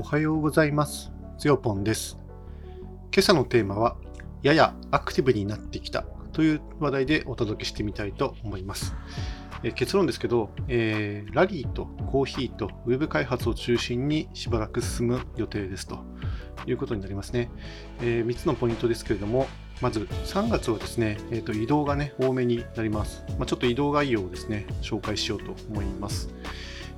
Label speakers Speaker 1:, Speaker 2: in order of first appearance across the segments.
Speaker 1: おはようございます。つよぽんです。今朝のテーマは、ややアクティブになってきたという話題でお届けしてみたいと思います。え結論ですけど、えーラリーとコーヒーとウェブ開発を中心にしばらく進む予定ですということになりますね。え3つのポイントですけれども、まず3月はですね、えーと移動がね、多めになります。まあ、ちょっと移動概要をですね、紹介しようと思います。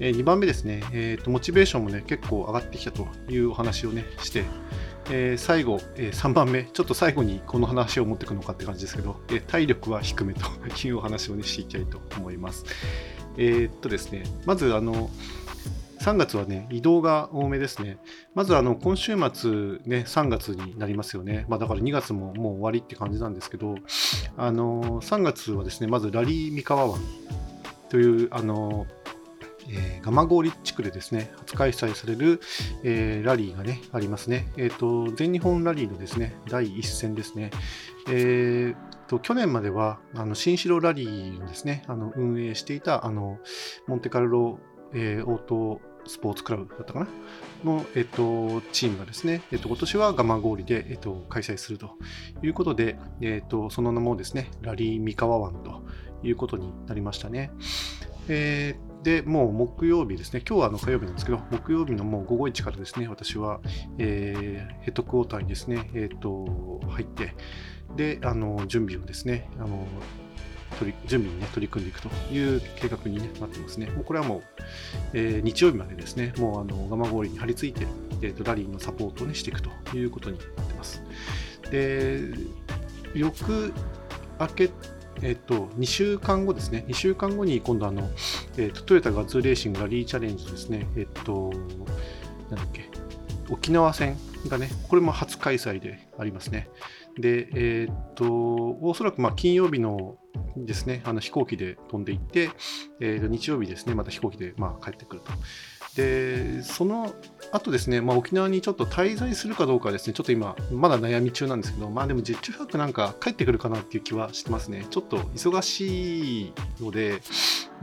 Speaker 1: え2番目ですね、えーと、モチベーションもね、結構上がってきたというお話をね、して、えー最後、え3番目、ちょっと最後にこの話を持っていくのかって感じですけど、えー体力は低めというお話をね、していきたいと思います。えーっとですね、まず、あの、3月はね、移動が多めですね。まず、あの、今週末ね、3月になりますよね。まあ、だから2月ももう終わりって感じなんですけど、あの、3月はですね、まず、ラリー三河湾という、あの、えー、蒲郡地区でですね、初開催される、えーラリーがね、ありますね。えっ、と、全日本ラリーのですね、第一戦ですね。えーと、去年までは、あの、新城ラリーをですね、あの、運営していた、あの、モンテカルロ、えーオートスポーツクラブだったかな？の、えっ、と、チームがですね、えっ、と、今年は蒲郡で、えっ、と、開催するということで、えっ、と、その名もですね、ラリー三河湾ということになりましたね。えーで、もう木曜日ですね、今日はあの火曜日なんですけど、木曜日のもう午後1からですね、私は、えーヘッドクォーターにですね、えー、と入って、で、あの準備をですね、あの取り準備に、ね、取り組んでいくという計画に、ね、なってますね。もうこれはもう、えー日曜日までですね、もうあの蒲郡に張り付いて、えーとラリーのサポートを、ね、していくということになってます。で、翌明けえっと、2週間後ですね、2週間後に今度あの、えっと、トヨタガッツーレーシングラリーチャレンジですね、えっと、なんだっけ、沖縄戦がね、これも初開催でありますね。で、えっと、おそらくまあ金曜日のですね、あの飛行機で飛んでいって、えーと日曜日ですね、また飛行機でまあ帰ってくると。で、その後ですね、まあ、沖縄にちょっと滞在するかどうかですね、ちょっと今、まだ悩み中なんですけど、まあでも実地泊なんか帰ってくるかなっていう気はしてますね。ちょっと忙しいので、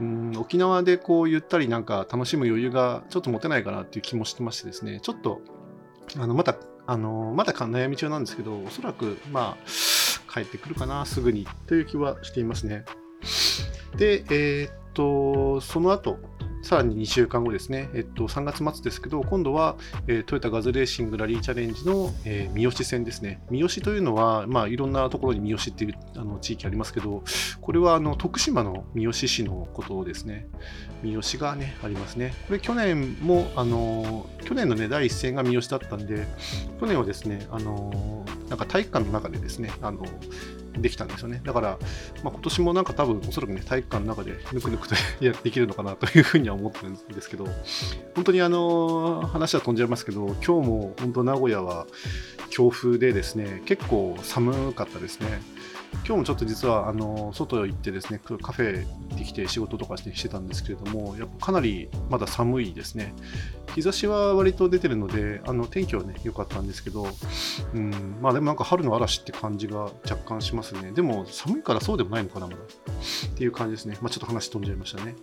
Speaker 1: うん、沖縄でこうゆったりなんか楽しむ余裕がちょっと持てないかなっていう気もしてましてですね、ちょっと、あの、また、あの、まだ悩み中なんですけど、おそらく、まあ、帰ってくるかな、すぐに、という気はしていますね。で、えーっと、その後、さらに2週間後ですね、えっと、3月末ですけど、今度は、えートヨタガズレーシングラリーチャレンジの、えー三好戦ですね。三好というのは、まあ、いろんなところに三好っていうあの地域ありますけど、これはあの徳島の三好市のことですね。三好がね、ありますね。これ去年も、あの、去年のね、第一戦が三好だったんで、去年はですね、あの、なんか体育館の中でですね、あの、できたんですよね。だから、まあ、今年もなんか多分、おそらくね、体育館の中でぬくぬくと やできるのかなというふうには思ってるんですけど、本当にあの、話は飛んじゃいますけど、今日も本当名古屋は強風でですね、結構寒かったですね。今日もちょっと実はあの外行ってですねカフェ行ってきて仕事とかしてしてたんですけれどもやっぱかなりまだ寒いですね。日差しは割と出てるのであの天気はね良かったんですけど、うん、まあでもなんか春の嵐って感じが若干しますね。でも寒いからそうでもないのかなまだ。っていう感じですね。まあちょっと話飛んじゃいましたね。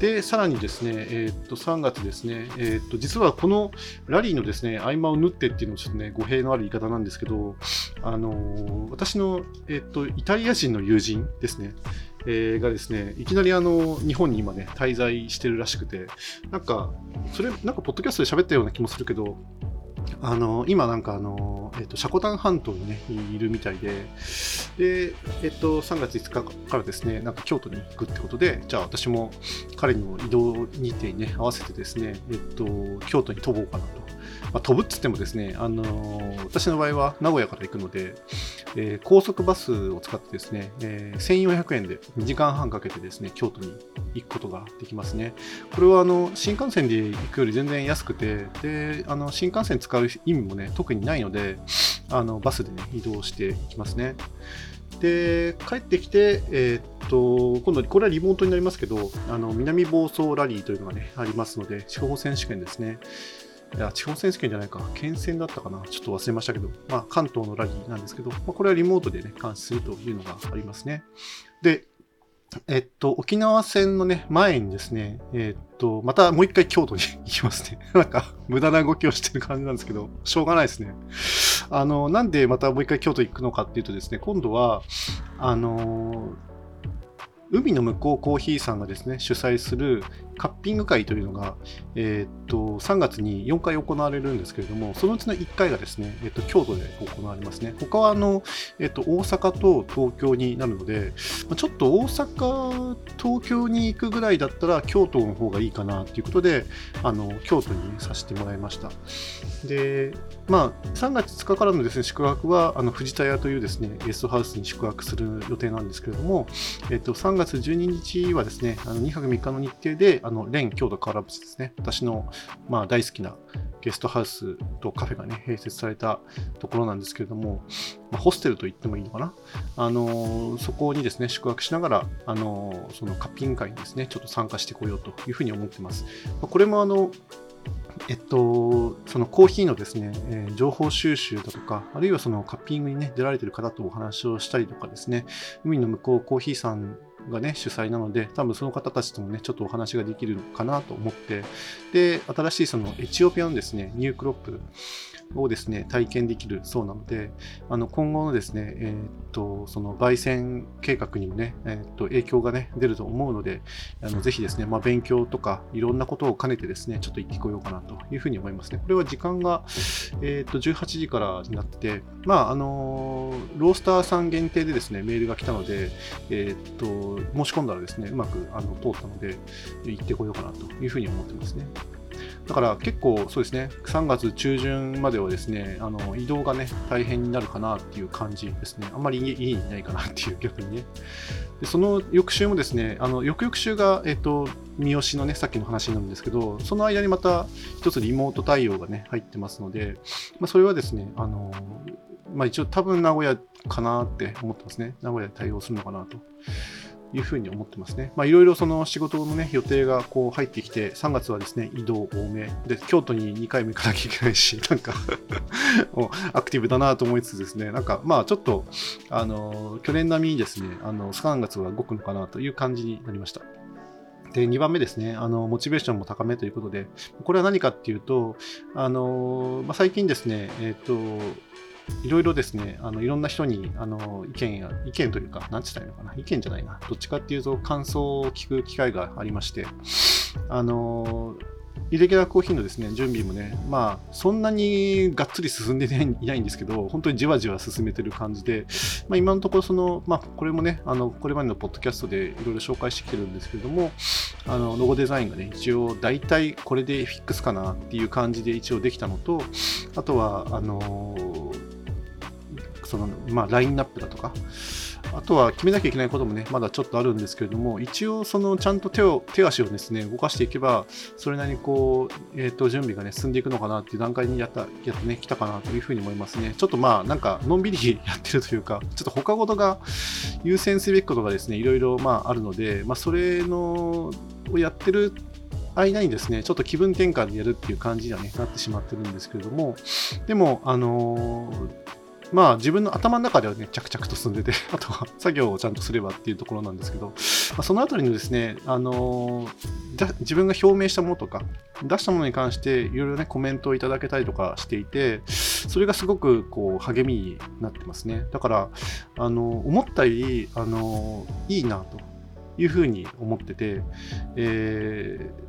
Speaker 1: でさらにですねえーっと3月ですねえーっと実はこのラリーのですね合間を縫ってっていうのもちょっとね語弊のある言い方なんですけどあの私の、えーっとイタリア人の友人ですね、えーがですねいきなりあの日本に今ね滞在してるらしくてなんかそれなんかポッドキャストで喋ったような気もするけどあの今なんかあの、えっとシャコタン半島にねいるみたいでで、えっと3月5日からですねなんか京都に行くってことでじゃあ私も彼の移動日程にね合わせてですねえっと京都に飛ぼうかなと、まあ、飛ぶっつってもですねあの私の場合は名古屋から行くので、えー高速バスを使ってですね、えー1400円で2時間半かけてですね京都に行くことができますね。これはあの新幹線で行くより全然安くてであの新幹線使うう意味もね特にないのであのバスでね移動していきますね。で帰ってきて、えーっと今度これはリモートになりますけどあの南房総ラリーというのがねありますので地方選手権ですね。いや地方選手権じゃないか、県選だったかな、ちょっと忘れましたけど、まあ、関東のラリーなんですけど、まあ、これはリモートでね、監視するというのがありますね。で、えっと、沖縄戦のね、前にですね、えっと、またもう一回京都に 行きますね。なんか、無駄な動きをしてる感じなんですけど、しょうがないですね。あの、なんでまたもう一回京都行くのかっていうとですね、今度は、あの、海の向こうコーヒーさんがですね、主催するカッピング会というのが、えー、っと、3月に4回行われるんですけれども、そのうちの1回がですね、え、っと、京都で行われますね。他は、あの、え、っと、大阪と東京になるので、ちょっと大阪、東京に行くぐらいだったら、京都の方がいいかなということで、あの、京都にさせてもらいました。で、まあ、3月5日からのですね、宿泊は、あの、藤田屋というですね、ゲストハウスに宿泊する予定なんですけれども、えっと、3月12日はですね、あの2泊3日の日程で、あの、レン京都河原節ですね、私の、まあ、大好きなゲストハウスとカフェがね、併設されたところなんですけれども、まあ、ホステルと言ってもいいのかな。あのそこにですね、宿泊しながら、あのそのカッピング会にですね、ちょっと参加してこようというふうに思ってます。まこれもあの、えっと、そのコーヒーのですね、えー、情報収集だとか、あるいはそのカッピングにね、出られてる方とお話をしたりとかですね、海の向こうコーヒーさんがね、主催なので、多分その方たちともね、ちょっとお話ができるかなと思って、で、新しいそのエチオピアのですね、ニュークロップ。をですね、体験できるそうなので、あの今後のですね、えー、っと、その焙煎計画にもね、えー、っと、影響がね、出ると思うので、あのぜひですね、まあ、勉強とか、いろんなことを兼ねてですね、ちょっと行ってこようかなというふうに思いますね。これは時間が、えー、っと、18時からになってて、まあ、あのロースターさん限定でですね、メールが来たので、えっと、申し込んだらですね、うまくあの通ったので、行ってこようかなというふうに思ってますね。だから結構そうですね、3月中旬まではですね、あの移動がね、大変になるかなっていう感じですね。あんまり家にいないかなっていう 逆にね。でその翌週もですね、あの翌々週が、えっ、と、三好のね、さっきの話なんですけど、その間にまた一つリモート対応がね、入ってますので、まあ、それはですね、あの、まあ一応多分名古屋かなって思ってますね。名古屋で対応するのかなと。いうふうに思ってますね。まあ、いろいろその仕事のね、予定がこう入ってきて、3月はですね、移動多め。で、京都に2回も行かなきゃいけないし、なんかアクティブだなと思いつつですね、なんかまあちょっと、あの、去年並みにですね、あの、3月は動くのかなという感じになりました。で、2番目ですね、あの、モチベーションも高めということで、これは何かっていうと、あの、まあ、最近ですね、えっ、ー、と、いろいろですね、あのいろんな人にあの意見や、意見というか、なんて言ったらいいのかな、意見じゃないな、どっちかっていうと感想を聞く機会がありまして、あの、イレギュラーコーヒーのですね、準備もね、まあ、そんなにがっつり進んでいないんですけど、本当にじわじわ進めてる感じで、まあ、今のところ、その、まあ、これもね、あの、これまでのポッドキャストでいろいろ紹介してきてるんですけれども、あの、ロゴデザインがね、一応、大体これでフィックスかなっていう感じで一応できたのと、あとは、あのその、まあ、ラインナップだとか、あとは決めなきゃいけないこともね、まだちょっとあるんですけれども、一応、そのちゃんと手を手足をですね、動かしていけば、それなりにこう、えっ、ー、と、準備がね、進んでいくのかなっていう段階にやった、やってね、来たかなというふうに思いますね。ちょっとまあ、なんか、のんびりやってるというか、ちょっと他事が優先すべきことがですね、いろいろまああるので、まあ、それの、をやってる間にですね、ちょっと気分転換でやるっていう感じにはね、なってしまってるんですけれども、でも、あのーまあ自分の頭の中ではね、着々と進んでて、あとは作業をちゃんとすればっていうところなんですけど、まあ、そのあたりのですね、あの、自分が表明したものとか、出したものに関していろいろね、コメントをいただけたりとかしていて、それがすごくこう励みになってますね。だから、あの、思ったより、あの、いいなというふうに思ってて、えー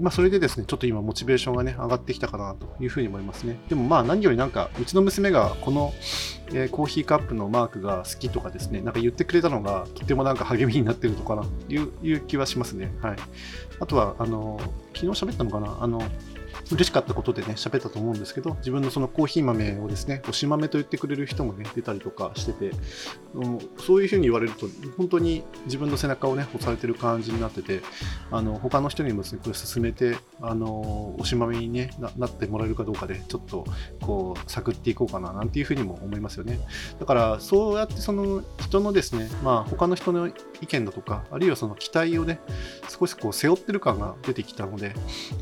Speaker 1: まあ、それでですね、ちょっと今、モチベーションがね、上がってきたかなというふうに思いますね。でもまあ、何よりなんか、うちの娘がこの、えー、コーヒーカップのマークが好きとかですね、なんか言ってくれたのが、とてもなんか励みになってるのかなといういう気はしますね。はい。あとは、あの、昨日喋ったのかな？あの、嬉しかったことでね、喋ったと思うんですけど、自分のそのコーヒー豆をですね、推し豆と言ってくれる人もね、出たりとかしてて、そういうふうに言われると、本当に自分の背中をね、押されてる感じになってて、あの、他の人にもですね、これ進めて、あの、推し豆にねな、なってもらえるかどうかで、ちょっと、こう、探っていこうかな、なんていうふうにも思いますよね。だから、そうやってその人のですね、まあ、他の人の意見だとか、あるいはその期待をね、少しこう背負ってる感が出てきたので、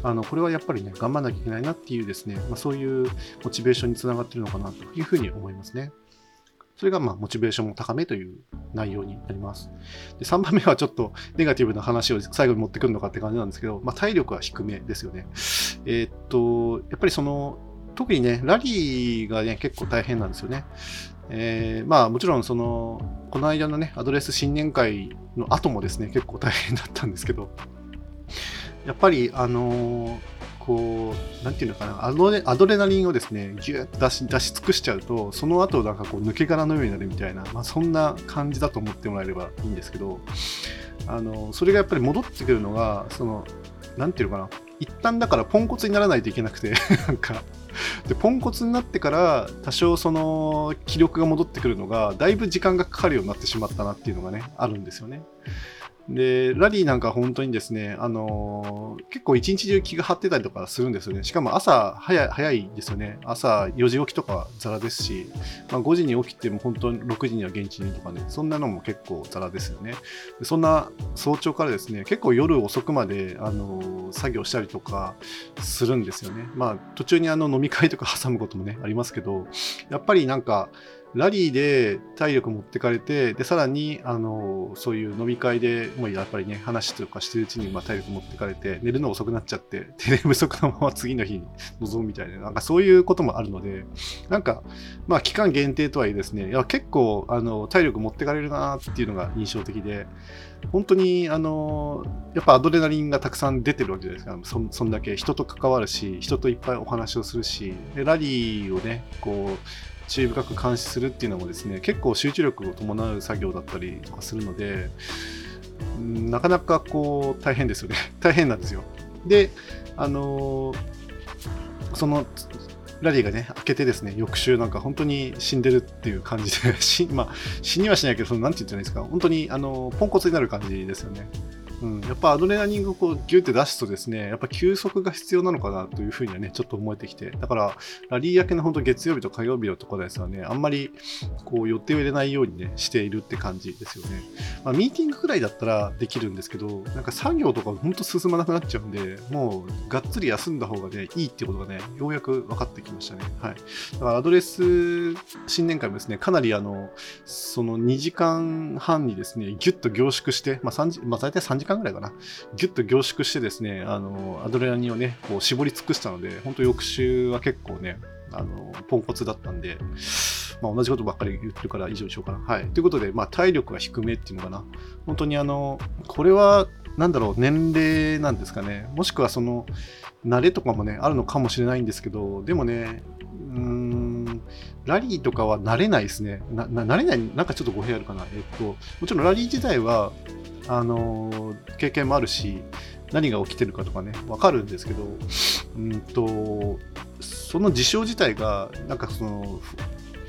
Speaker 1: あの、これはやっぱりね、頑張らなきゃいけないなっていうですね、まあ、そういうモチベーションにつながってるのかなというふうに思いますね。それがまあモチベーションも高めという内容になります。で3番目はちょっとネガティブな話を最後に持ってくるのかって感じなんですけど、まあ、体力は低めですよね。えー、っと、やっぱりその、特にね、ラリーがね、結構大変なんですよね。えー、まあもちろんその、この間のね、アドレス新年会の後もですね、結構大変だったんですけど、やっぱり、あのー、こう、なんていうのかな、アドレアドレナリンをですね、ぎゅっと出し出し尽くしちゃうと、その後なんかこう抜け殻のようになるみたいな、まあ、そんな感じだと思ってもらえればいいんですけど、あのそれがやっぱり戻ってくるのが、その、なんていうのかな、一旦だからポンコツにならないといけなくて なんかでポンコツになってから多少その気力が戻ってくるのがだいぶ時間がかかるようになってしまったなっていうのがねあるんですよね。で、ラリーなんか本当にですね、あのー、結構一日中気が張ってたりとかするんですよね。しかも朝早い早いですよね。朝4時起きとかザラですし、まあ、5時に起きても本当に6時には現地にとかね、そんなのも結構ザラですよね。そんな早朝からですね、結構夜遅くまで、あのー、作業したりとかするんですよね。まあ途中にあの飲み会とか挟むこともね、ありますけど、やっぱりなんか、ラリーで体力持ってかれて、で、さらに、あの、そういう飲み会でもうやっぱりね、話とかしてるうちに、まあ、体力持ってかれて、寝るの遅くなっちゃって、手寝不足のまま次の日に臨むみたいな、なんかそういうこともあるので、なんか、まあ、期間限定とはいえですね、いや結構、あの、体力持ってかれるなっていうのが印象的で、本当に、あの、やっぱアドレナリンがたくさん出てるわけじゃないですか。そそんだけ人と関わるし、人といっぱいお話をするし、でラリーをね、こう、注意深く監視するっていうのもですね結構集中力を伴う作業だったりとかするのでなかなかこう大変ですよね。大変なんですよ。であの、そのラリーがね、開けてですね、翌週なんか本当に死んでるっていう感じで、死,、まあ、死にはしないけど、そのなんて言ったらいいですか、本当にあのポンコツになる感じですよね。うん、やっぱアドレナリンをこうギュって出すとですね、やっぱ休息が必要なのかなというふうにはね、ちょっと思えてきて、だから、ラリー明けの本当月曜日と火曜日のところですよね、あんまりこう予定を入れないようにね、しているって感じですよね。まあ、ミーティングくらいだったらできるんですけど、なんか作業とか本当進まなくなっちゃうんで、もうがっつり休んだ方がね、いいってことがね、ようやく分かってきましたね。はい。だからアドレス新年会もですね、かなりあの、その2時間半にですね、ギュッと凝縮して、まあ3時、まあ大体3時時間ぐらいかな、ぎゅっと凝縮してですね、あの、アドレナリンをね、こう絞り尽くしたので、本当翌週は結構ね、あの、ポンコツだったんで、まあ、同じことばっかり言ってるから以上にしようかな。はい。ということで、まあ、体力が低めっていうのかな。本当にあの、これは、なんだろう、年齢なんですかね。もしくはその、慣れとかもね、あるのかもしれないんですけど、でもね、うーん、ラリーとかは慣れないですね。な、慣れない、なんかちょっと語弊あるかな。えっと、もちろんラリー自体は、あの経験もあるし何が起きてるかとかね分かるんですけどうんとその事象自体がなんかその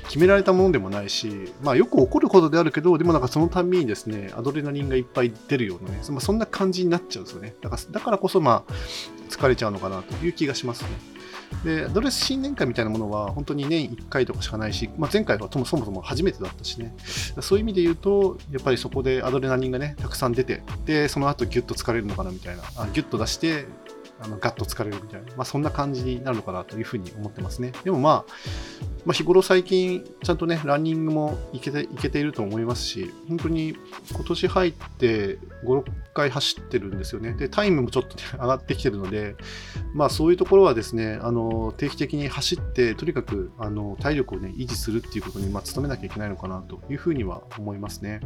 Speaker 1: 決められたものでもないし、まあ、よく起こることであるけど、でもなんかそのたんびにですね、アドレナリンがいっぱい出るようなね、ま、そんな感じになっちゃうんですよね。だからだからこそ、まあ、疲れちゃうのかなという気がしますね。でア、ドレス新年会みたいなものは本当に年1回とかしかないし、まあ、前回はそもそも初めてだったしね、そういう意味で言うと、やっぱりそこでアドレナリンがね、たくさん出て、で、その後ギュッと疲れるのかなみたいな、あギュッと出して、あのガッと疲れるみたいな、まあ、そんな感じになるのかなというふうに思ってますね。でもまあ、まあ、日頃最近、ちゃんとね、ランニングもいけていけていると思いますし、本当に今年入って5、6回走ってるんですよね。で、タイムもちょっと、ね、上がってきてるので、まあそういうところはですね、あの定期的に走って、とにかくあの体力をね、維持するっていうことに、まあ、努めなきゃいけないのかなというふうには思いますね。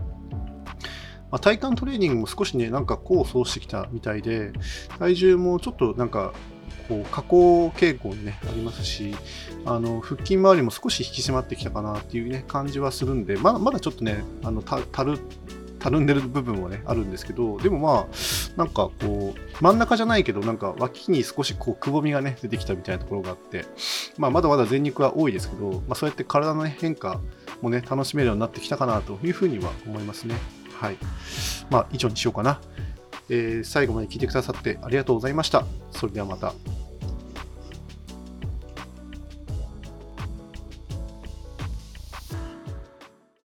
Speaker 1: まあ、体幹トレーニングも少しね、なんか功を奏してきたみたいで、体重もちょっとなんか、こう下降傾向に、ね、ありますしあの腹筋周りも少し引き締まってきたかなっていう、ね、感じはするんでまだまだちょっとねあのたるたるんでる部分はねあるんですけどでもまあなんかこう真ん中じゃないけどなんか脇に少しこうくぼみがね出てきたみたいなところがあって、まあ、まだまだ全肉は多いですけど、まあ、そうやって体の、変化もね楽しめるようになってきたかなというふうには思いますね。はい。まあ、以上にしようかな。えー、最後まで聞いてくださってありがとうございました。それではまた。